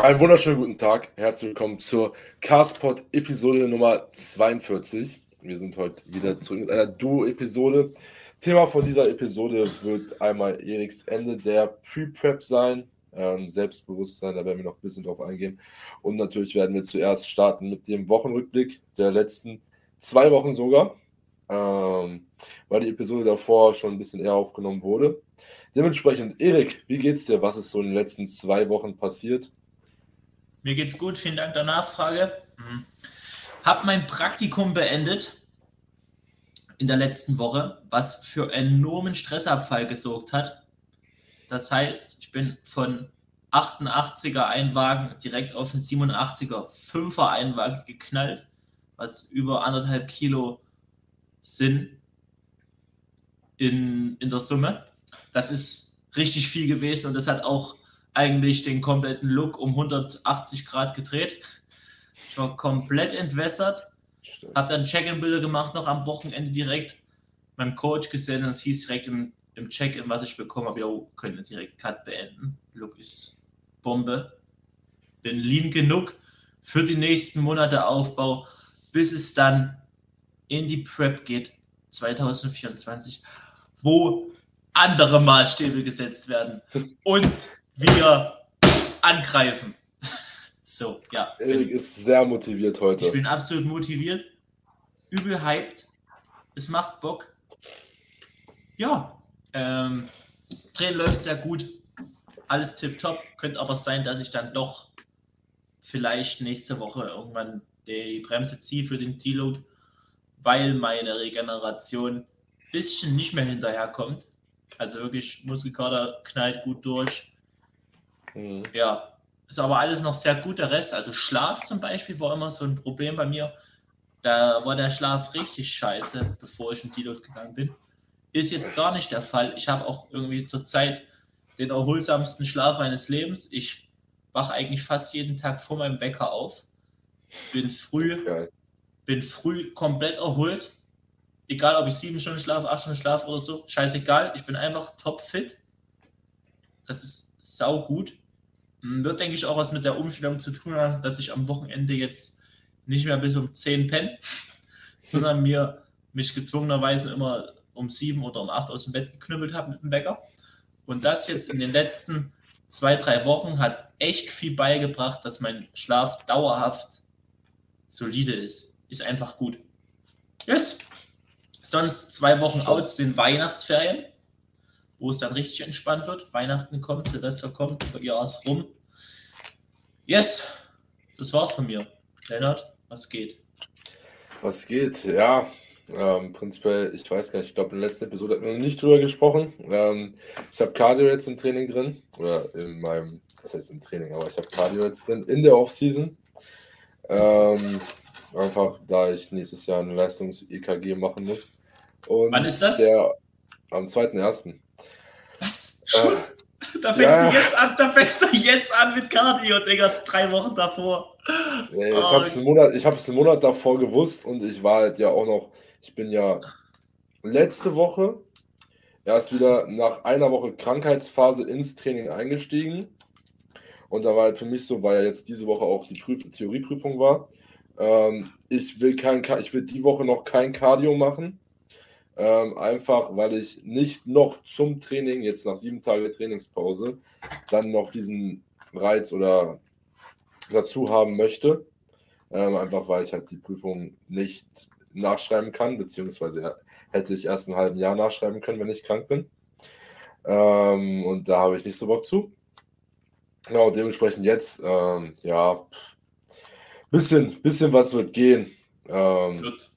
Einen wunderschönen guten Tag. Herzlich willkommen zur Castpod Episode Nummer 42. Wir sind heute wieder zurück mit einer Duo-Episode. Thema von dieser Episode wird einmal Eriks Ende der Pre-Prep sein. Ähm, Selbstbewusstsein, da werden wir noch ein bisschen drauf eingehen. Und natürlich werden wir zuerst starten mit dem Wochenrückblick der letzten zwei Wochen sogar, ähm, weil die Episode davor schon ein bisschen eher aufgenommen wurde. Dementsprechend, Erik, wie geht's dir? Was ist so in den letzten zwei Wochen passiert? Mir geht's gut, vielen Dank der Nachfrage. Mhm. Hab mein Praktikum beendet in der letzten Woche, was für enormen Stressabfall gesorgt hat. Das heißt, ich bin von 88er Einwagen direkt auf den 87er 5er Einwagen geknallt, was über anderthalb Kilo sind in, in der Summe. Das ist richtig viel gewesen und das hat auch eigentlich den kompletten Look um 180 Grad gedreht. Ich war komplett entwässert. Habe dann Check-in-Bilder gemacht, noch am Wochenende direkt. Meinem Coach gesehen, es hieß direkt im, im Check-in, was ich bekommen habe, ja, können wir direkt Cut beenden. Look ist Bombe. Bin lean genug für die nächsten Monate Aufbau, bis es dann in die Prep geht 2024, wo andere Maßstäbe gesetzt werden. Und wir angreifen. So, ja. Erik ist sehr motiviert heute. Ich bin absolut motiviert, übel hyped. Es macht Bock. Ja, ähm, Dreh läuft sehr gut. Alles tipptopp. Könnte aber sein, dass ich dann doch vielleicht nächste Woche irgendwann die Bremse ziehe für den Deload, weil meine Regeneration ein bisschen nicht mehr hinterherkommt. Also wirklich, Muskelkater knallt gut durch. Mhm. Ja, ist aber alles noch sehr gut. Der Rest, also Schlaf zum Beispiel, war immer so ein Problem bei mir. Da war der Schlaf richtig scheiße, bevor ich in Deload gegangen bin. Ist jetzt gar nicht der Fall. Ich habe auch irgendwie zurzeit den erholsamsten Schlaf meines Lebens. Ich wache eigentlich fast jeden Tag vor meinem Wecker auf. Bin früh, bin früh komplett erholt. Egal, ob ich sieben Stunden schlafe, acht Stunden schlafe oder so. Scheißegal. Ich bin einfach topfit. Das ist sau gut. Hm, wird, denke ich, auch was mit der Umstellung zu tun haben, dass ich am Wochenende jetzt nicht mehr bis um 10 penne, sondern mir mich gezwungenerweise immer um 7 oder um 8 aus dem Bett geknüppelt habe mit dem Wecker. Und das jetzt in den letzten zwei, drei Wochen hat echt viel beigebracht, dass mein Schlaf dauerhaft solide ist. Ist einfach gut. Yes. Sonst zwei Wochen aus den Weihnachtsferien wo es dann richtig entspannt wird. Weihnachten kommt, Silvester kommt, Jahr ist rum. Yes, das war's von mir. Lennart, was geht? Was geht? Ja, ähm, prinzipiell, ich weiß gar nicht, ich glaube, in der letzten Episode hatten wir noch nicht drüber gesprochen. Ähm, ich habe Cardio jetzt im Training drin. Oder in meinem, das heißt im Training, aber ich habe Cardio jetzt drin in der Offseason. Ähm, einfach, da ich nächstes Jahr ein Leistungs-EKG machen muss. Und Wann ist das? Der, am 2.1. Schon? Da fängst, ja. du jetzt an, da fängst du jetzt an mit Cardio, Digga, drei Wochen davor. Nee, ich oh. habe es einen, Monat, einen Monat davor gewusst und ich war halt ja auch noch, ich bin ja letzte Woche erst wieder nach einer Woche Krankheitsphase ins Training eingestiegen. Und da war halt für mich so, weil ja jetzt diese Woche auch die Prüf Theorieprüfung war. Ähm, ich will kein, ich will die Woche noch kein Cardio machen. Ähm, einfach weil ich nicht noch zum Training, jetzt nach sieben Tagen Trainingspause, dann noch diesen Reiz oder dazu haben möchte. Ähm, einfach weil ich halt die Prüfung nicht nachschreiben kann, beziehungsweise hätte ich erst einen halben Jahr nachschreiben können, wenn ich krank bin. Ähm, und da habe ich nicht so Bock zu. Genau, dementsprechend jetzt, ähm, ja, bisschen, bisschen was wird gehen. Ähm, wird.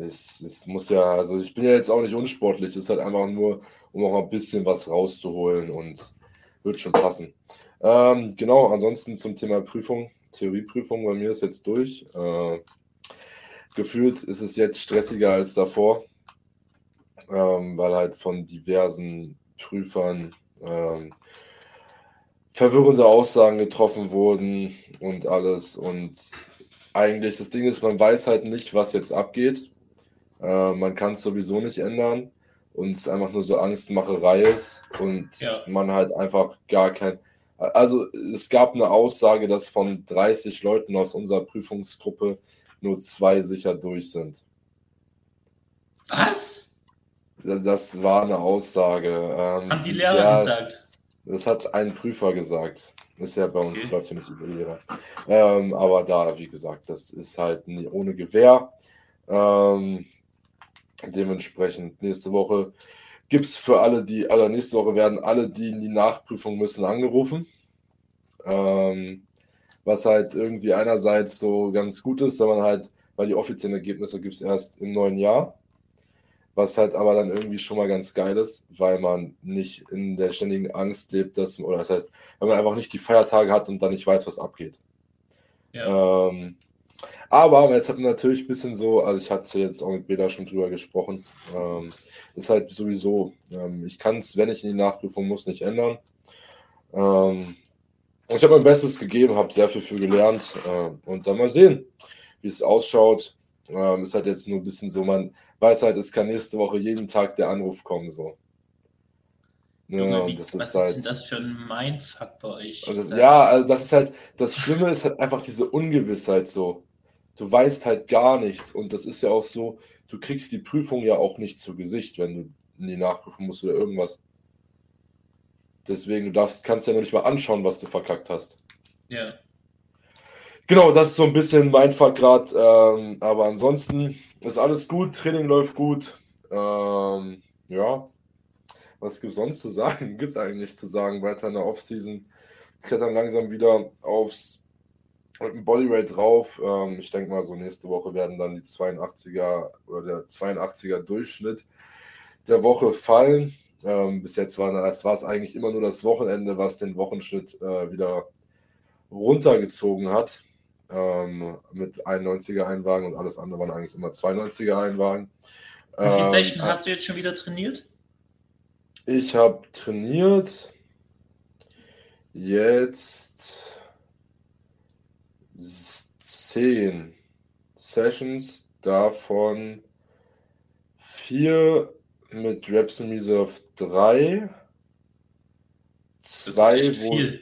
Es, es muss ja, also ich bin ja jetzt auch nicht unsportlich, es ist halt einfach nur, um auch ein bisschen was rauszuholen und wird schon passen. Ähm, genau, ansonsten zum Thema Prüfung, Theorieprüfung bei mir ist jetzt durch. Äh, gefühlt ist es jetzt stressiger als davor, ähm, weil halt von diversen Prüfern ähm, verwirrende Aussagen getroffen wurden und alles. Und eigentlich das Ding ist, man weiß halt nicht, was jetzt abgeht. Äh, man kann es sowieso nicht ändern und es einfach nur so Angstmacherei ist und ja. man halt einfach gar kein, Also es gab eine Aussage, dass von 30 Leuten aus unserer Prüfungsgruppe nur zwei sicher durch sind. Was? Das war eine Aussage. Ähm, Haben die Lehrer sehr, gesagt? Das hat ein Prüfer gesagt. Ist ja bei uns, okay. läuft ja nicht über Lehrer. Ähm, aber da, wie gesagt, das ist halt nie, ohne Gewehr. Ähm, dementsprechend nächste Woche gibt es für alle, die, also nächste Woche werden alle, die in die Nachprüfung müssen, angerufen. Ähm, was halt irgendwie einerseits so ganz gut ist, wenn man halt, weil die offiziellen Ergebnisse gibt es erst im neuen Jahr. Was halt aber dann irgendwie schon mal ganz geil ist, weil man nicht in der ständigen Angst lebt, dass, oder das heißt, wenn man einfach nicht die Feiertage hat und dann nicht weiß, was abgeht. Ja. Ähm, aber jetzt hat man natürlich ein bisschen so, also ich hatte jetzt auch mit Beda schon drüber gesprochen, ähm, ist halt sowieso, ähm, ich kann es, wenn ich in die Nachprüfung muss, nicht ändern. Ähm, ich habe mein Bestes gegeben, habe sehr viel für gelernt äh, und dann mal sehen, wie es ausschaut. Ähm, ist halt jetzt nur ein bisschen so, man weiß halt, es kann nächste Woche jeden Tag der Anruf kommen. So. Ja, Junge, wie, das was ist, halt, ist denn das für ein Mindfuck bei euch? Also, ja, also das ist halt, das Schlimme ist halt einfach diese Ungewissheit so. Du weißt halt gar nichts und das ist ja auch so, du kriegst die Prüfung ja auch nicht zu Gesicht, wenn du in die Nachprüfung musst oder irgendwas. Deswegen, du darfst, kannst ja noch nicht mal anschauen, was du verkackt hast. Ja. Genau, das ist so ein bisschen mein Vergrad. Ähm, aber ansonsten ist alles gut, Training läuft gut. Ähm, ja, was gibt es sonst zu sagen? Gibt eigentlich nichts zu sagen. Weiter in der Offseason klettern langsam wieder aufs Bodyrate drauf. Ähm, ich denke mal, so nächste Woche werden dann die 82er oder der 82er Durchschnitt der Woche fallen. Ähm, bis jetzt war es war es eigentlich immer nur das Wochenende, was den Wochenschnitt äh, wieder runtergezogen hat ähm, mit 91er Einwagen und alles andere waren eigentlich immer 92er Einwagen. Wie viele ähm, Session hast du jetzt schon wieder trainiert? Ich habe trainiert jetzt 10 Sessions, davon 4 mit Reps in Reserve 3, 2, wo, viel.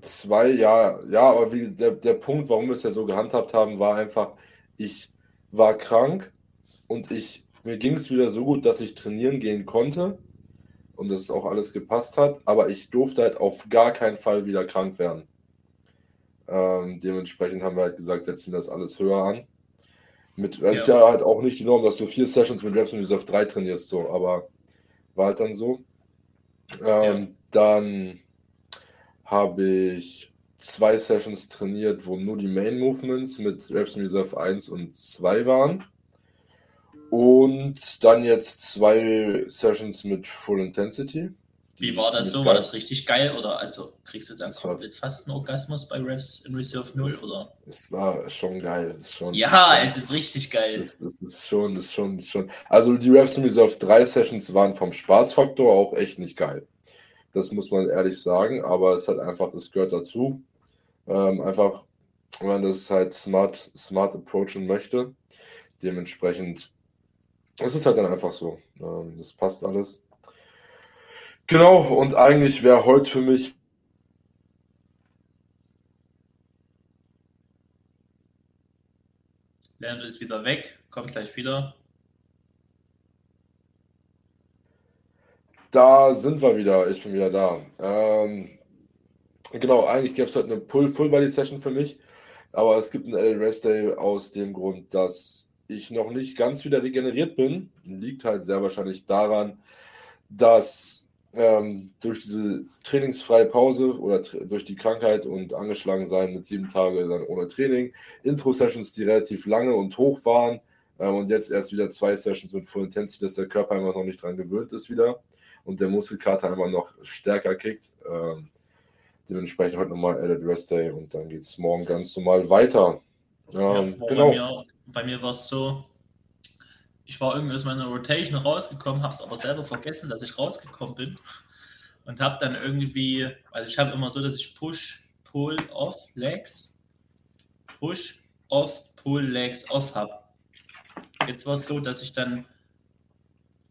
Zwei, ja, ja, aber wie, der, der Punkt, warum wir es ja so gehandhabt haben, war einfach, ich war krank und ich, mir ging es wieder so gut, dass ich trainieren gehen konnte und dass es auch alles gepasst hat, aber ich durfte halt auf gar keinen Fall wieder krank werden. Ähm, dementsprechend haben wir halt gesagt, setzen wir das alles höher an. Mit, ja. ist ja halt auch nicht die Norm, dass du vier Sessions mit Reps und Reserve 3 trainierst, so, aber war halt dann so. Ähm, ja. Dann habe ich zwei Sessions trainiert, wo nur die Main Movements mit Reps in Reserve 1 und 2 waren. Und dann jetzt zwei Sessions mit Full Intensity. Wie war das so? War das richtig geil? Oder also kriegst du dann komplett fast einen Orgasmus bei Reps in Reserve 0? Es, oder? es war schon geil. Es schon, ja, es ist richtig geil. Es, es ist schon, es ist schon, schon. Also die Reps in Reserve 3 Sessions waren vom Spaßfaktor auch echt nicht geil. Das muss man ehrlich sagen, aber es hat einfach, es gehört dazu. Ähm, einfach, wenn man das halt smart, smart approachen möchte. Dementsprechend, es ist halt dann einfach so. Ähm, das passt alles. Genau, und eigentlich wäre heute für mich Lerner ist wieder weg, kommt gleich wieder. Da sind wir wieder. Ich bin wieder da. Ähm, genau, eigentlich gäbe es heute eine Full-Body-Session für mich. Aber es gibt einen L-Rest Day aus dem Grund, dass ich noch nicht ganz wieder regeneriert bin. Liegt halt sehr wahrscheinlich daran, dass ähm, durch diese trainingsfreie Pause oder durch die Krankheit und angeschlagen sein mit sieben Tagen dann ohne Training, Intro-Sessions, die relativ lange und hoch waren ähm, und jetzt erst wieder zwei Sessions mit Full Intensity, dass der Körper einfach noch nicht dran gewöhnt ist wieder und der Muskelkater immer noch stärker kickt. Ähm, dementsprechend heute nochmal Added Rest Day und dann geht es morgen ganz normal weiter. Ähm, ja, genau. Bei mir, bei mir war es so, ich war irgendwie aus meiner Rotation rausgekommen, habe es aber selber vergessen, dass ich rausgekommen bin und habe dann irgendwie, also ich habe immer so, dass ich Push, Pull, Off, Legs, Push, Off, Pull, Legs, Off habe. Jetzt war es so, dass ich dann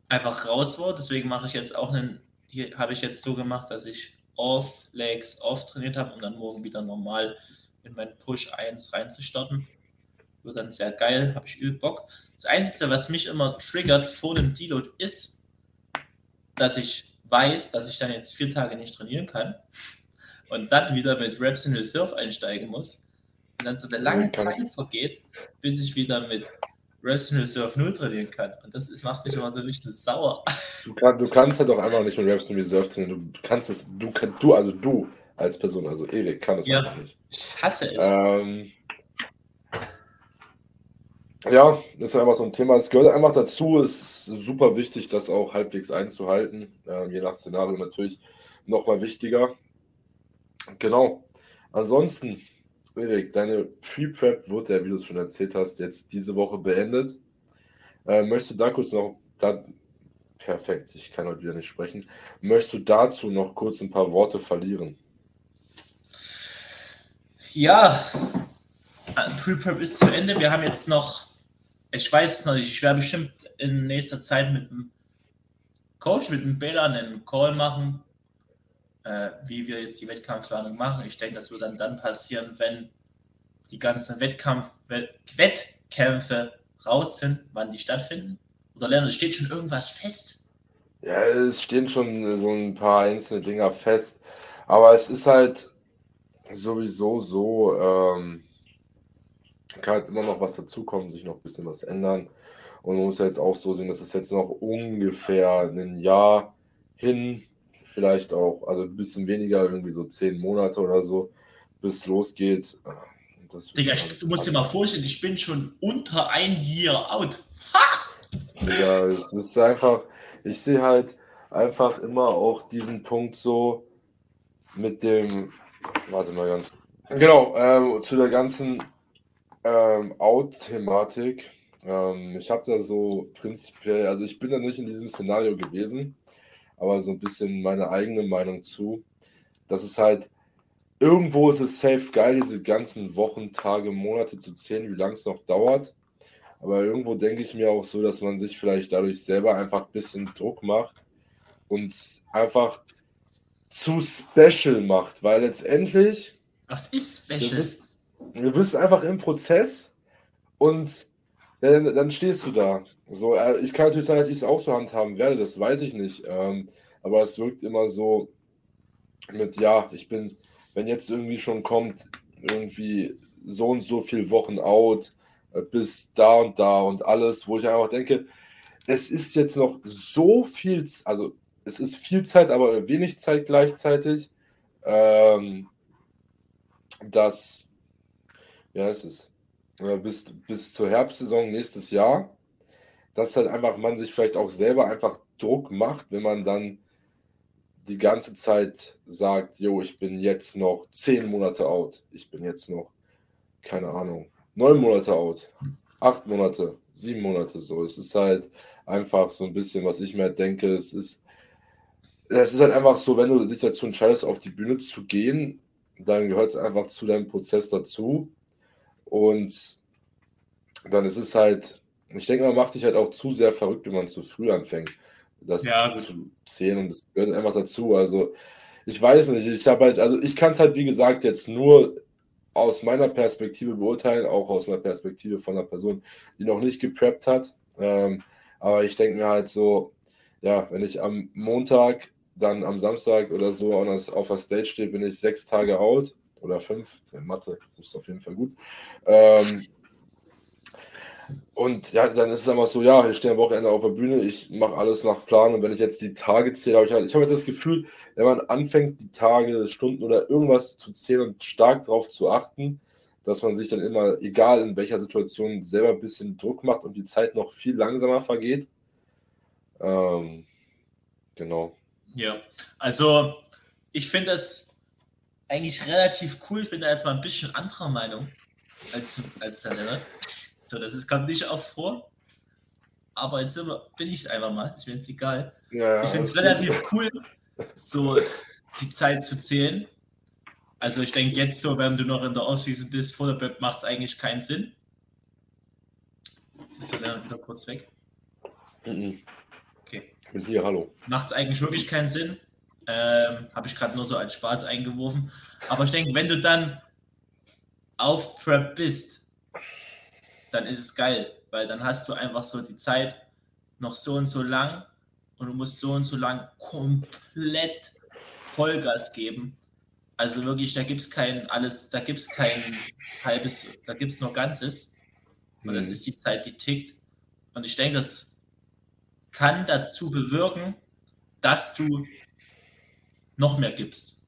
einfach raus war. Deswegen mache ich jetzt auch einen, hier habe ich jetzt so gemacht, dass ich Off, Legs Off trainiert habe und dann morgen wieder normal in meinen Push 1 reinzustarten. Wird dann sehr geil, habe ich übel Bock. Das Einzige, was mich immer triggert vor dem Deload ist, dass ich weiß, dass ich dann jetzt vier Tage nicht trainieren kann und dann wieder mit Reps in Reserve einsteigen muss und dann so eine lange Zeit vergeht, bis ich wieder mit Reps in Reserve 0 trainieren kann. Und das ist, macht mich immer so ein bisschen sauer. Du, kann, du kannst halt auch einfach nicht mit Reps in Reserve trainieren. Du kannst es, du, du also du als Person, also Erik, kann es ja, einfach nicht. Ich hasse es. Ähm, ja, ist einfach so ein Thema. Es gehört einfach dazu. Es ist super wichtig, das auch halbwegs einzuhalten. Ähm, je nach Szenario natürlich nochmal wichtiger. Genau. Ansonsten, Erik, deine Pre-Prep wird ja, wie du es schon erzählt hast, jetzt diese Woche beendet. Äh, möchtest du da kurz noch, da, perfekt, ich kann heute wieder nicht sprechen. Möchtest du dazu noch kurz ein paar Worte verlieren? Ja, Pre-Prep ist zu Ende. Wir haben jetzt noch ich weiß es noch nicht. Ich werde bestimmt in nächster Zeit mit dem Coach, mit dem Bela einen Call machen, äh, wie wir jetzt die Wettkampfplanung machen. Ich denke, das wird dann dann passieren, wenn die ganzen Wettkampf Wettkämpfe raus sind, wann die stattfinden. Oder lernen, es steht schon irgendwas fest. Ja, es stehen schon so ein paar einzelne Dinger fest. Aber es ist halt sowieso so, ähm, kann halt immer noch was dazukommen, sich noch ein bisschen was ändern. Und man muss ja jetzt auch so sehen, dass es jetzt noch ungefähr ein Jahr hin, vielleicht auch, also ein bisschen weniger, irgendwie so zehn Monate oder so, bis es losgeht. Digga, du musst dir mal vorstellen, ich bin schon unter ein Year out. Ha! Digga, es ist einfach, ich sehe halt einfach immer auch diesen Punkt so mit dem, warte mal ganz, genau, ähm, zu der ganzen ähm, Out-Thematik. Ähm, ich habe da so prinzipiell, also ich bin da nicht in diesem Szenario gewesen, aber so ein bisschen meine eigene Meinung zu. Das ist halt, irgendwo ist es safe geil, diese ganzen Wochen, Tage, Monate zu zählen, wie lange es noch dauert. Aber irgendwo denke ich mir auch so, dass man sich vielleicht dadurch selber einfach ein bisschen Druck macht und einfach zu special macht, weil letztendlich. Was ist special? Du bist, Du bist einfach im Prozess und dann, dann stehst du da. So, äh, ich kann natürlich sagen, dass ich es auch so handhaben werde, das weiß ich nicht. Ähm, aber es wirkt immer so mit, ja, ich bin, wenn jetzt irgendwie schon kommt, irgendwie so und so viele Wochen out, äh, bis da und da und alles, wo ich einfach denke, es ist jetzt noch so viel, also es ist viel Zeit, aber wenig Zeit gleichzeitig, ähm, dass ja, es ist, bis, bis zur Herbstsaison nächstes Jahr, dass halt einfach man sich vielleicht auch selber einfach Druck macht, wenn man dann die ganze Zeit sagt, jo, ich bin jetzt noch zehn Monate out, ich bin jetzt noch, keine Ahnung, neun Monate out, acht Monate, sieben Monate so. Es ist halt einfach so ein bisschen, was ich mir denke, es ist, es ist halt einfach so, wenn du dich dazu entscheidest, auf die Bühne zu gehen, dann gehört es einfach zu deinem Prozess dazu. Und dann ist es halt, ich denke, man macht sich halt auch zu sehr verrückt, wenn man zu früh anfängt, das ja, zu zählen und das gehört einfach dazu. Also ich weiß nicht, ich habe halt, also ich kann es halt wie gesagt jetzt nur aus meiner Perspektive beurteilen, auch aus einer Perspektive von einer Person, die noch nicht gepreppt hat. Ähm, aber ich denke mir halt so, ja, wenn ich am Montag, dann am Samstag oder so auf der Stage stehe, bin ich sechs Tage out oder fünf. Mathe ist auf jeden Fall gut. Ähm, und ja, dann ist es einfach so, ja, ich stehe am Wochenende auf der Bühne, ich mache alles nach Plan und wenn ich jetzt die Tage zähle, habe ich halt, ich habe halt das Gefühl, wenn man anfängt, die Tage, Stunden oder irgendwas zu zählen und stark darauf zu achten, dass man sich dann immer, egal in welcher Situation, selber ein bisschen Druck macht und die Zeit noch viel langsamer vergeht. Ähm, genau. Ja, also ich finde das eigentlich relativ cool. Ich bin da jetzt mal ein bisschen anderer Meinung als, als der Lennart. So, das ist, kommt nicht oft vor. Aber jetzt bin ich einfach mal, ist mir jetzt egal. Ja, ich finde es relativ cool, so die Zeit zu zählen. Also ich denke jetzt so, wenn du noch in der Offseason bist, vor der Prep, macht es eigentlich keinen Sinn. Jetzt ist der Lennart wieder kurz weg. Mhm. Okay. Ich bin hier, hallo. Macht es eigentlich wirklich keinen Sinn. Ähm, Habe ich gerade nur so als Spaß eingeworfen. Aber ich denke, wenn du dann auf Prep bist, dann ist es geil, weil dann hast du einfach so die Zeit noch so und so lang und du musst so und so lang komplett Vollgas geben. Also wirklich, da gibt es kein alles, da gibt es kein halbes, da gibt es nur Ganzes. Und das Mhm. ist die Zeit, die tickt. Und ich denke, das kann dazu bewirken, dass du noch mehr gibst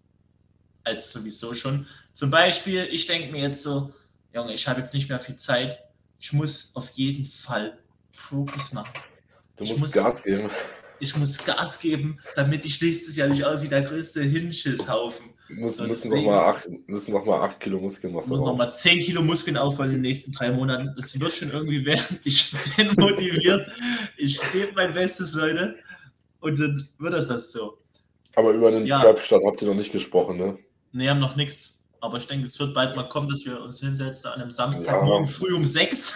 als sowieso schon. Zum Beispiel, ich denke mir jetzt so, Junge, ich habe jetzt nicht mehr viel Zeit. Ich muss auf jeden Fall Progress machen. Du musst muss- Gas geben. Ich muss Gas geben, damit ich nächstes Jahr nicht aussehe wie der größte Hinschisshaufen. So, müssen, deswegen- noch mal acht, müssen noch mal 8 Kilo Muskelmasse muss drauf. nochmal 10 Kilo Muskeln aufbauen in den nächsten drei Monaten. Das wird schon irgendwie werden. Ich bin motiviert. Ich stehe mein Bestes, Leute. Und dann wird das das so. Aber über den Ja. Prep-Start habt ihr noch nicht gesprochen, ne? Ne, haben noch nichts. Aber ich denke, es wird bald mal kommen, dass wir uns hinsetzen an einem Samstagmorgen Ja. früh um 6.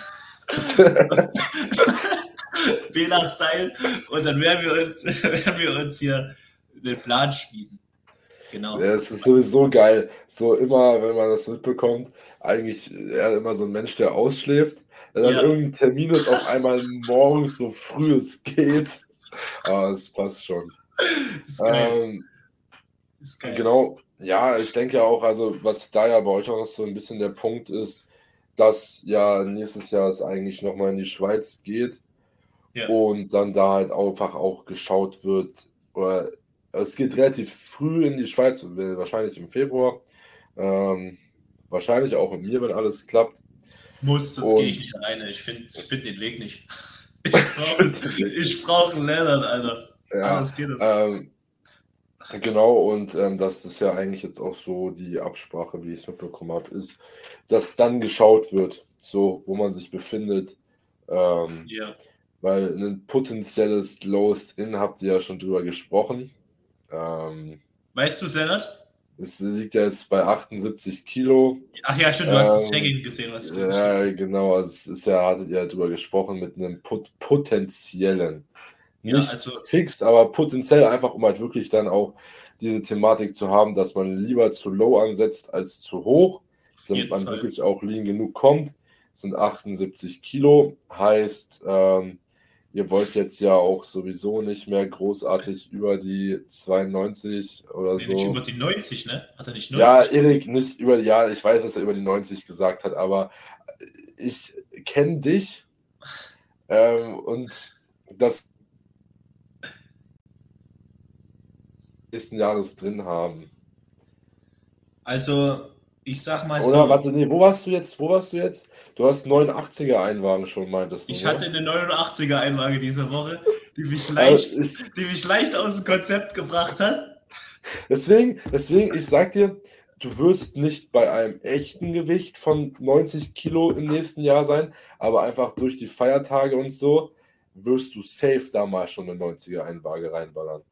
Bela-Style. Und dann werden wir, uns, werden wir uns hier den Plan schmieden. Genau. Ja, es ist sowieso geil. So immer, wenn man das mitbekommt, eigentlich eher immer so ein Mensch, der ausschläft. Wenn dann Ja. irgendein Termin ist, auf einmal morgens so früh es geht. Aber es passt schon. Ist geil. Ähm, ist geil. Genau, ja, ich denke auch, also was da ja bei euch auch noch so ein bisschen der Punkt ist, dass ja nächstes Jahr es eigentlich nochmal in die Schweiz geht Ja. und dann da halt einfach auch geschaut wird, oder es geht relativ früh in die Schweiz, wahrscheinlich im Februar, ähm, wahrscheinlich auch mit mir, wenn alles klappt. Muss, sonst Und- gehe ich nicht alleine. Ich finde find den Weg nicht. Ich brauche brauch einen Lennart, Alter. Ja, Anders geht das. Ähm, genau, und ähm, das ist ja eigentlich jetzt auch so die Absprache, wie ich es mitbekommen habe, ist, dass dann geschaut wird, so wo man sich befindet. Ähm, Ja. weil ein potenzielles Lowest In habt ihr ja schon drüber gesprochen. Ähm, Weißt du, Lennart? es liegt ja jetzt bei 78 Kilo. Ach ja, stimmt, du hast das Ähm, Tagging gesehen, was ich Ja, genau, also es ist ja, hattet ihr ja drüber gesprochen, mit einem pot potenziellen. Ja, Nicht also- fix, aber potenziell einfach, um halt wirklich dann auch diese Thematik zu haben, dass man lieber zu low ansetzt als zu hoch, damit man Fall. wirklich auch lean genug kommt. Das sind 78 Kilo, heißt, ähm, ihr wollt jetzt ja auch sowieso nicht mehr großartig über die 92 oder Nee, nicht so. über die 90, ne? Hat er nicht 90? Ja, Erik, nicht über, ja, ich weiß, dass er über die 90 gesagt hat, aber ich kenne dich ähm, und das nächsten Jahres drin haben. Also, ich sag mal Oder so, warte, nee, wo warst du jetzt? Wo warst du jetzt? Du hast 89er Einwagen schon, meintest du. ich hatte eine 89er Einlage diese Woche, die mich leicht, ist, die mich leicht aus dem Konzept gebracht hat. deswegen, deswegen, ich sag dir, du wirst nicht bei einem echten Gewicht von 90 Kilo im nächsten Jahr sein, aber einfach durch die Feiertage und so wirst du safe da mal schon eine 90er Einwaage reinballern.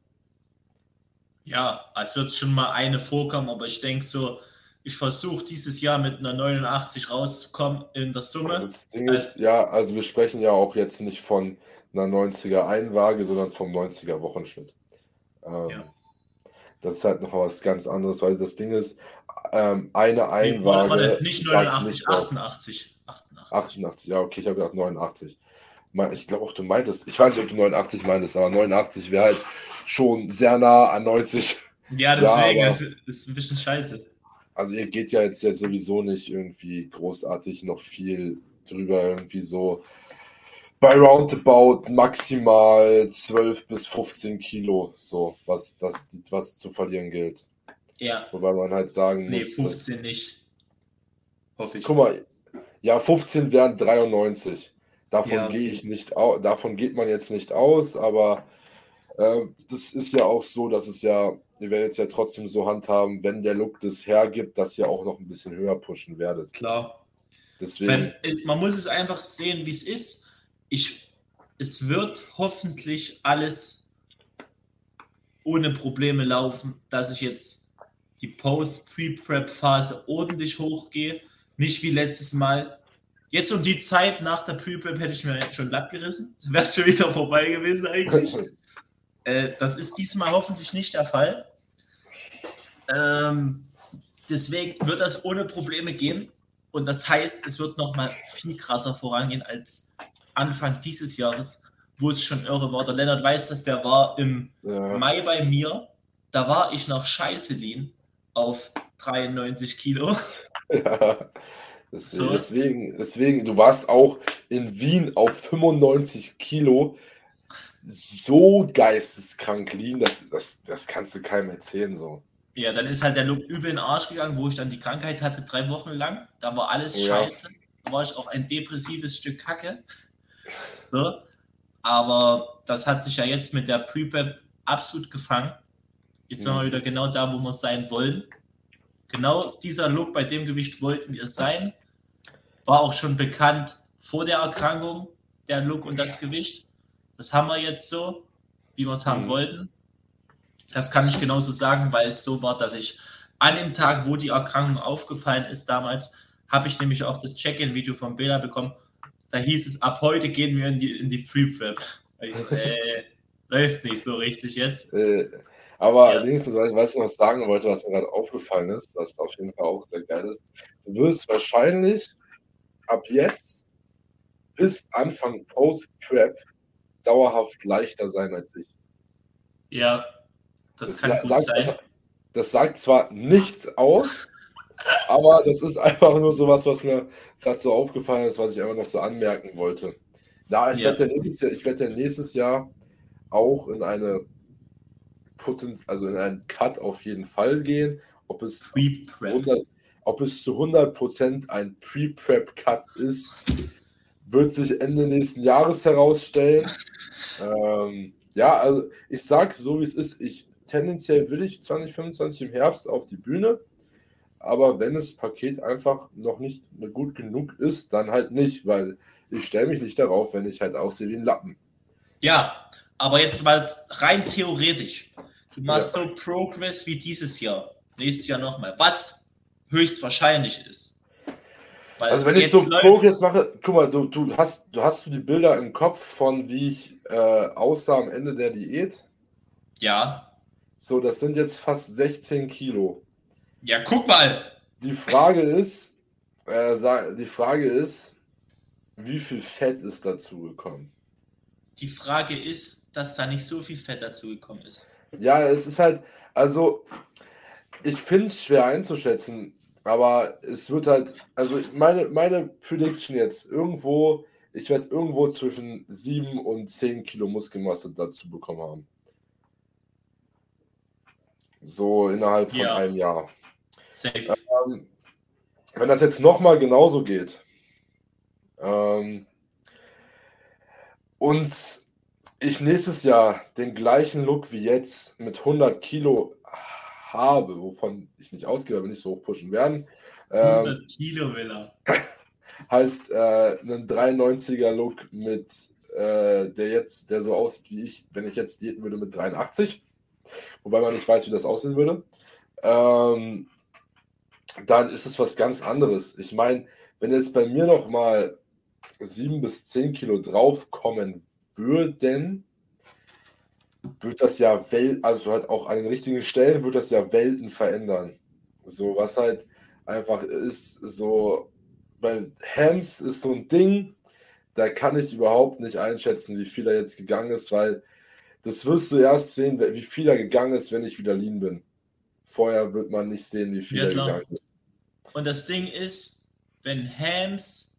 Ja, als wird schon mal eine vorkommen, aber ich denke so, ich versuche dieses Jahr mit einer 89 rauszukommen in der Summe. Also das Ding ist, ja, also wir sprechen ja auch jetzt nicht von einer 90er Einwaage, sondern vom 90er Wochenschnitt. Ähm, Ja. Das ist halt noch was ganz anderes, weil das Ding ist, ähm, eine Nee, Einwaage. warte, nicht sagt 89, nicht auf- 88. 88. 88, ja, okay, ich habe gedacht 89. Ich glaube auch, du meintest, ich weiß nicht, ob du 89 meintest, aber 89 wäre halt schon sehr nah an 90. Ja, deswegen, Ja, es aber- ist ein bisschen scheiße. Also ihr geht ja jetzt ja sowieso nicht irgendwie großartig noch viel drüber, irgendwie so bei Roundabout maximal 12 bis 15 Kilo, so was, das, was zu verlieren gilt. Ja, Wobei man halt sagen nee, muss, 15 nicht. Hoffe ich. Guck mal, ja, 15 wären 93. Davon Ja, okay. gehe ich nicht aus, davon geht man jetzt nicht aus, aber äh, das ist ja auch so, dass es ja, ihr werdet es ja trotzdem so handhaben, wenn der Look das hergibt, dass ihr auch noch ein bisschen höher pushen werdet. Klar. Deswegen, Wenn, man muss es einfach sehen, wie es ist. Ich, es wird hoffentlich alles ohne Probleme laufen, dass ich jetzt die Post-Pre-Prep-Phase ordentlich hochgehe. Nicht wie letztes Mal. Jetzt um die Zeit nach der Pre-Prep hätte ich mir schon Latt gerissen. Wäre es schon wieder vorbei gewesen eigentlich. äh, das ist diesmal hoffentlich nicht der Fall. Ähm, deswegen wird das ohne Probleme gehen. Und das heißt, es wird nochmal viel krasser vorangehen als Anfang dieses Jahres, wo es schon irre war. Der Lennart weiß, dass der war im ja. Mai bei mir. Da war ich noch scheiße lean auf 93 Kilo. Ja, deswegen, so. deswegen, deswegen, du warst auch in Wien auf 95 Kilo so geisteskrank lean, das, das, das kannst du keinem erzählen. So. Ja, dann ist halt der Look übel in den Arsch gegangen, wo ich dann die Krankheit hatte, drei Wochen lang. Da war alles ja. scheiße. Da war ich auch ein depressives Stück Kacke. So. Aber das hat sich ja jetzt mit der Pre-Prep absolut gefangen. Jetzt sind wir mhm. wieder genau da, wo wir sein wollen. Genau dieser Look, bei dem Gewicht wollten wir sein. War auch schon bekannt vor der Erkrankung, der Look und das Gewicht. Das haben wir jetzt so, wie wir es haben mhm. wollten. Das kann ich genauso sagen, weil es so war, dass ich an dem Tag, wo die Erkrankung aufgefallen ist damals, habe ich nämlich auch das Check-in-Video von Bela bekommen. Da hieß es, ab heute gehen wir in die, in die Pre-Prep. Ich so, äh, läuft nicht so richtig jetzt. Äh, aber ja. wenigstens, was ich noch sagen wollte, was mir gerade aufgefallen ist, was auf jeden Fall auch sehr geil ist, du wirst wahrscheinlich ab jetzt bis Anfang Post-Prep dauerhaft leichter sein als ich. Ja, das, das kann gut sagt, sein. Das, das sagt zwar nichts aus, aber das ist einfach nur so was, was mir gerade so aufgefallen ist, was ich einfach noch so anmerken wollte. Ja, ich, ja. Werde, nächstes Jahr, ich werde nächstes Jahr auch in eine Potenz also in einen Cut auf jeden Fall gehen. Ob es, 100, ob es zu 100% ein Pre-Prep-Cut ist, wird sich Ende nächsten Jahres herausstellen. ähm, ja, also ich sage so, wie es ist. Ich tendenziell will ich 2025 im Herbst auf die Bühne. Aber wenn das Paket einfach noch nicht gut genug ist, dann halt nicht, weil ich stelle mich nicht darauf, wenn ich halt aussehe wie ein Lappen. Ja, aber jetzt mal rein theoretisch. Du machst ja. so Progress wie dieses Jahr, nächstes Jahr nochmal, was höchstwahrscheinlich ist. Weil also wenn ich so Progress mache, guck mal, du, du hast du hast du die Bilder im Kopf von wie ich äh, aussah am Ende der Diät? Ja. So, das sind jetzt fast 16 Kilo. Ja, guck mal. Die Frage ist, äh, die Frage ist, wie viel Fett ist dazu gekommen? Die Frage ist, dass da nicht so viel Fett dazu gekommen ist. Ja, es ist halt, also ich finde es schwer einzuschätzen, aber es wird halt, also meine, meine Prediction jetzt, irgendwo, ich werde irgendwo zwischen 7 und 10 Kilo Muskelmasse dazu bekommen haben. So innerhalb von ja. einem Jahr. Ähm, wenn das jetzt nochmal genauso geht ähm, und ich nächstes Jahr den gleichen Look wie jetzt mit 100 Kilo habe, wovon ich nicht ausgehe, aber nicht so hoch pushen werden. 100 ähm, Kilo will er. Heißt äh, einen 93er Look mit, äh, der jetzt, der so aussieht wie ich, wenn ich jetzt diäten würde mit 83. Wobei man nicht weiß, wie das aussehen würde. Ähm, dann ist es was ganz anderes. Ich meine, wenn jetzt bei mir noch mal 7 bis 10 Kilo draufkommen würden, wird das ja Welt, also halt auch an den richtigen Stellen wird das ja Welten verändern. So, was halt einfach ist, so bei Hams ist so ein Ding, da kann ich überhaupt nicht einschätzen, wie viel er jetzt gegangen ist, weil das wirst du erst sehen, wie viel er gegangen ist, wenn ich wieder lean bin. Vorher wird man nicht sehen, wie viel ja, er gegangen ist. Und das Ding ist, wenn Hams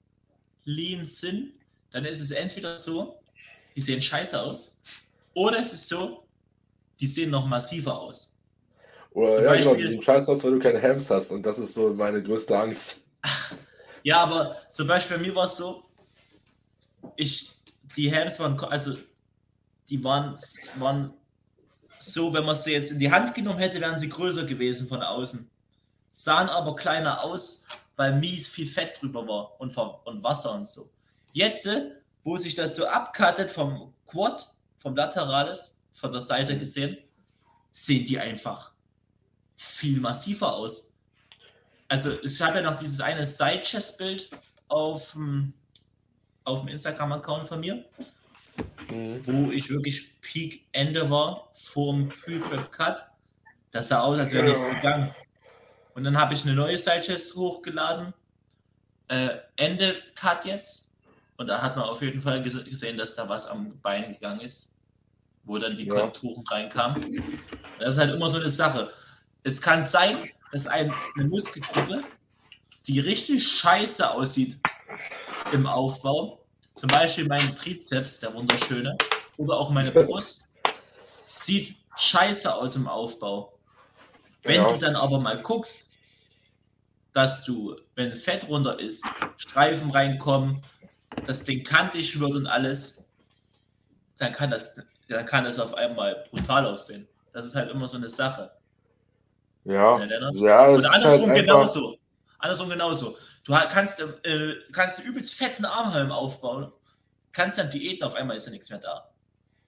lean sind, dann ist es entweder so, die sehen scheiße aus, oder es ist so, die sehen noch massiver aus. Oder Zum ja, Beispiel, genau, sehen scheiße aus, weil du keine Hams hast. Und das ist so meine größte Angst. Ja, aber zum Beispiel bei mir war es so, ich, die Hams waren, also die waren, waren so, wenn man sie jetzt in die Hand genommen hätte, wären sie größer gewesen von außen. Sahen aber kleiner aus, weil mies viel Fett drüber war und, und Wasser und so. Jetzt, wo sich das so abkattet vom Quad, vom Lateralis, von der Seite gesehen, sehen die einfach viel massiver aus. Also ich habe ja noch dieses eine Side-Chest-Bild auf, auf dem Instagram-Account von mir, mhm. wo ich wirklich Peak Ende war, vor dem Pre-Prep-Cut. Das sah aus, als wäre nichts gegangen. Und dann habe ich eine neue Sidechest hochgeladen. Äh, Ende Cut jetzt. Und da hat man auf jeden Fall gesehen, dass da was am Bein gegangen ist, wo dann die ja. Konturen reinkamen. Das ist halt immer so eine Sache. Es kann sein, dass eine Muskelgruppe, die richtig scheiße aussieht im Aufbau, zum Beispiel mein Trizeps, der wunderschöne, oder auch meine Brust, sieht scheiße aus im Aufbau. Wenn ja. du dann aber mal guckst, dass du, wenn Fett runter ist, Streifen reinkommen, das Ding kantig wird und alles, dann kann das, dann kann das auf einmal brutal aussehen. Das ist halt immer so eine Sache. Ja, ja und andersrum halt genauso. Andersrum genauso. Du kannst, äh, kannst einen übelst fetten Armhelm aufbauen, kannst dann Diäten, auf einmal ist ja nichts mehr da.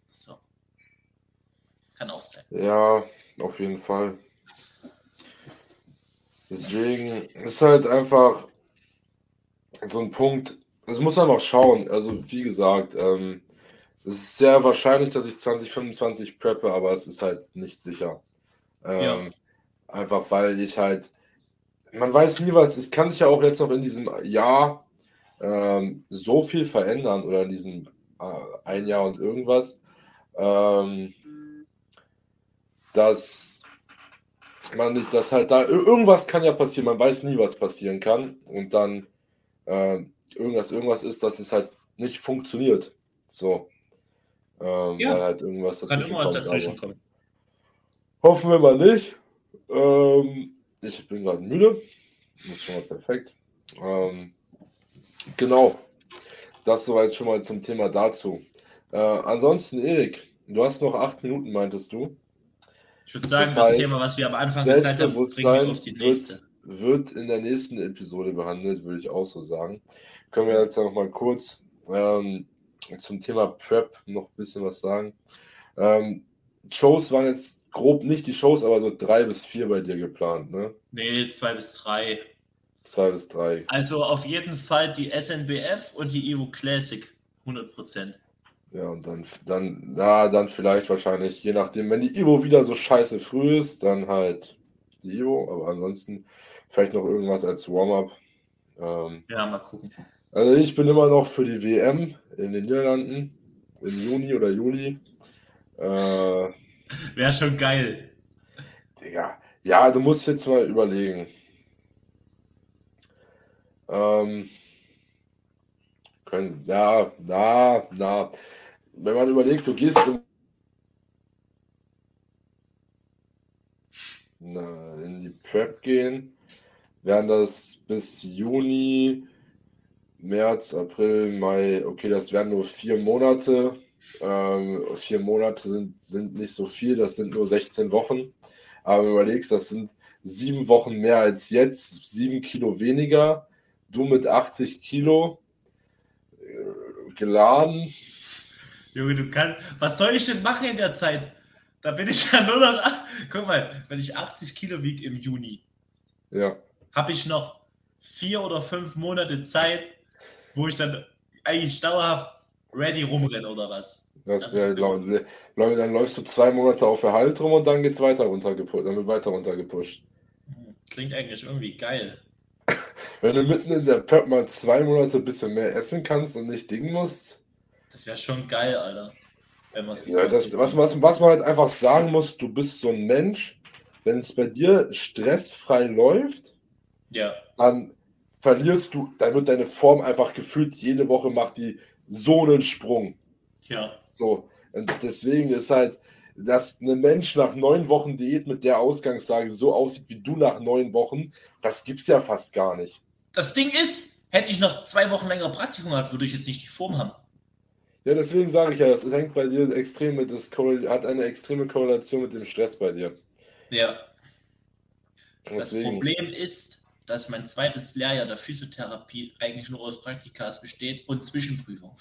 So. Kann auch sein. Ja, auf jeden Fall. Deswegen ist halt einfach so ein Punkt, also muss man auch schauen. Also, wie gesagt, ähm, es ist sehr wahrscheinlich, dass ich 2025 preppe, aber es ist halt nicht sicher. Ähm, ja. Einfach weil ich halt, man weiß nie was, es kann sich ja auch jetzt noch in diesem Jahr ähm, so viel verändern oder in diesem äh, ein Jahr und irgendwas, ähm, dass man nicht, dass halt da irgendwas kann ja passieren, man weiß nie, was passieren kann und dann äh, irgendwas, irgendwas ist, dass es halt nicht funktioniert. So. Ähm, ja. Weil halt irgendwas dazwischen Kann immer was dazwischen kommen. Hoffen wir mal nicht. Ähm, ich bin gerade müde. Das ist schon mal perfekt. Ähm, genau. Das soweit schon mal zum Thema dazu. Äh, ansonsten, Erik, du hast noch acht Minuten, meintest du? Ich würde sagen, das, das heißt, Thema, was wir am Anfang gesagt haben, bringen wir auf die nächste. Wird, wird in der nächsten Episode behandelt, würde ich auch so sagen. Können wir jetzt noch mal kurz ähm, zum Thema Prep noch ein bisschen was sagen. Ähm, Shows waren jetzt grob nicht die Shows, aber so drei bis vier bei dir geplant, ne? Nee, zwei bis drei. Zwei bis drei. Also auf jeden Fall die SNBF und die Evo Classic, 100 Prozent. Ja, und dann, dann, ja, dann vielleicht wahrscheinlich, je nachdem, wenn die Evo wieder so scheiße früh ist, dann halt die Evo, aber ansonsten vielleicht noch irgendwas als Warm-up. Ähm, ja, mal gucken. Also ich bin immer noch für die WM in den Niederlanden im Juni oder Juli. Äh, Wäre schon geil. Digga. Ja, du musst jetzt mal überlegen. Ähm, können, ja, na, na wenn man überlegt, du gehst in, in die Prep gehen, wären das bis Juni, März, April, Mai, okay, das wären nur vier Monate. Ähm, vier Monate sind, sind nicht so viel, das sind nur 16 Wochen. Aber wenn du überlegst, das sind sieben Wochen mehr als jetzt, sieben Kilo weniger. Du mit 80 Kilo äh, geladen, Junge, du kannst. Was soll ich denn machen in der Zeit? Da bin ich ja nur noch. Guck mal, wenn ich 80 Kilo wiege im Juni, ja. habe ich noch vier oder fünf Monate Zeit, wo ich dann eigentlich dauerhaft ready rumrenne oder was. Das, ja, Leute, dann läufst du zwei Monate auf Erhalt rum und dann geht's weiter runtergepusht, dann wird weiter runtergepusht. Klingt eigentlich irgendwie geil. Wenn du mitten in der Prep mal zwei Monate ein bisschen mehr essen kannst und nicht dingen musst. Das wäre schon geil, Alter. Wenn ja, das, was, was, was man halt einfach sagen muss, du bist so ein Mensch, wenn es bei dir stressfrei läuft, ja. dann verlierst du, dann wird deine Form einfach gefühlt, jede Woche macht die so einen Sprung. Ja. So. Und deswegen ist halt, dass ein Mensch nach neun Wochen Diät mit der Ausgangslage so aussieht wie du nach neun Wochen, das gibt's ja fast gar nicht. Das Ding ist, hätte ich noch zwei Wochen länger Praktikum gehabt, würde ich jetzt nicht die Form haben. Ja, deswegen sage ich ja, das hängt bei dir extrem mit, das hat eine extreme Korrelation mit dem Stress bei dir. Ja. Das Problem ist, dass mein zweites Lehrjahr der Physiotherapie eigentlich nur aus Praktikas besteht und Zwischenprüfung.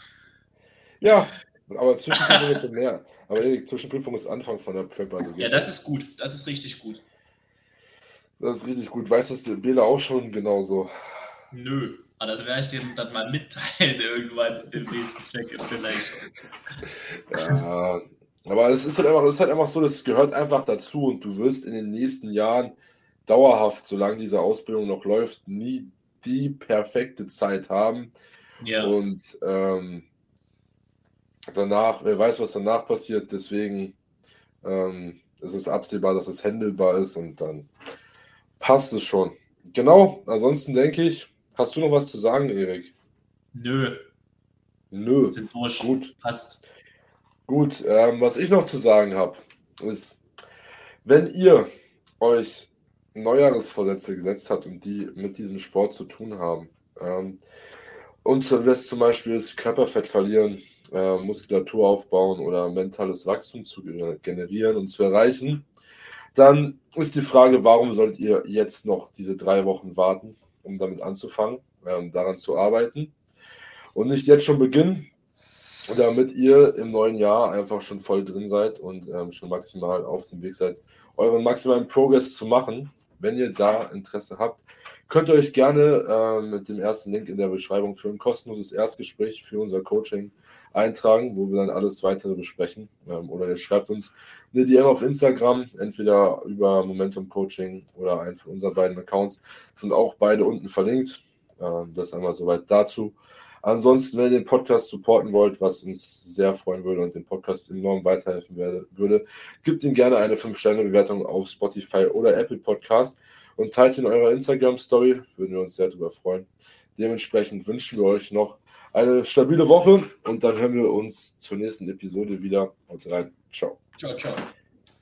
Ja, aber Zwischenprüfung ist mehr. Aber die Zwischenprüfung ist Anfang von der Prep. Also ja, das ist gut. Das ist richtig gut. Das ist richtig gut. Weißt du, das ist Bela auch schon genauso? Nö. Aber das werde ich dir dann mal mitteilen irgendwann im nächsten Check-in vielleicht. Ja, Aber es ist halt einfach, es ist halt einfach so, das gehört einfach dazu und du wirst in den nächsten Jahren dauerhaft, solange diese Ausbildung noch läuft, nie die perfekte Zeit haben. Ja. Und ähm, danach, wer weiß, was danach passiert, deswegen ähm, ist es absehbar, dass es händelbar ist und dann passt es schon. Genau, ansonsten denke ich, hast du noch was zu sagen, Erik? Nö. Nö. Sind durch. Gut. Passt. Gut, ähm, was ich noch zu sagen habe, ist, wenn ihr euch Neujahresvorsätze gesetzt habt und die mit diesem Sport zu tun haben, ähm, und das zum Beispiel ist Körperfett verlieren, äh, Muskulatur aufbauen oder mentales Wachstum zu generieren und zu erreichen, dann ist die Frage, warum sollt ihr jetzt noch diese drei Wochen warten, um damit anzufangen, ähm, daran zu arbeiten? Und nicht jetzt schon beginnen, damit ihr im neuen Jahr einfach schon voll drin seid und ähm, schon maximal auf dem Weg seid, euren maximalen Progress zu machen. Wenn ihr da Interesse habt, könnt ihr euch gerne äh, mit dem ersten Link in der Beschreibung für ein kostenloses Erstgespräch für unser Coaching eintragen, wo wir dann alles weitere besprechen. Ähm, oder ihr schreibt uns eine DM auf Instagram, entweder über Momentum Coaching oder einen von unseren beiden Accounts. Sind auch beide unten verlinkt. Ähm, das einmal soweit dazu. Ansonsten, wenn ihr den Podcast supporten wollt, was uns sehr freuen würde und dem Podcast enorm weiterhelfen werde, würde, gebt ihm gerne eine 5-Sterne-Bewertung auf Spotify oder Apple Podcast und teilt in eurer Instagram-Story. Würden wir uns sehr darüber freuen. Dementsprechend wünschen wir euch noch eine stabile Woche und dann hören wir uns zur nächsten Episode wieder. Haut rein. Ciao. Ciao, ciao.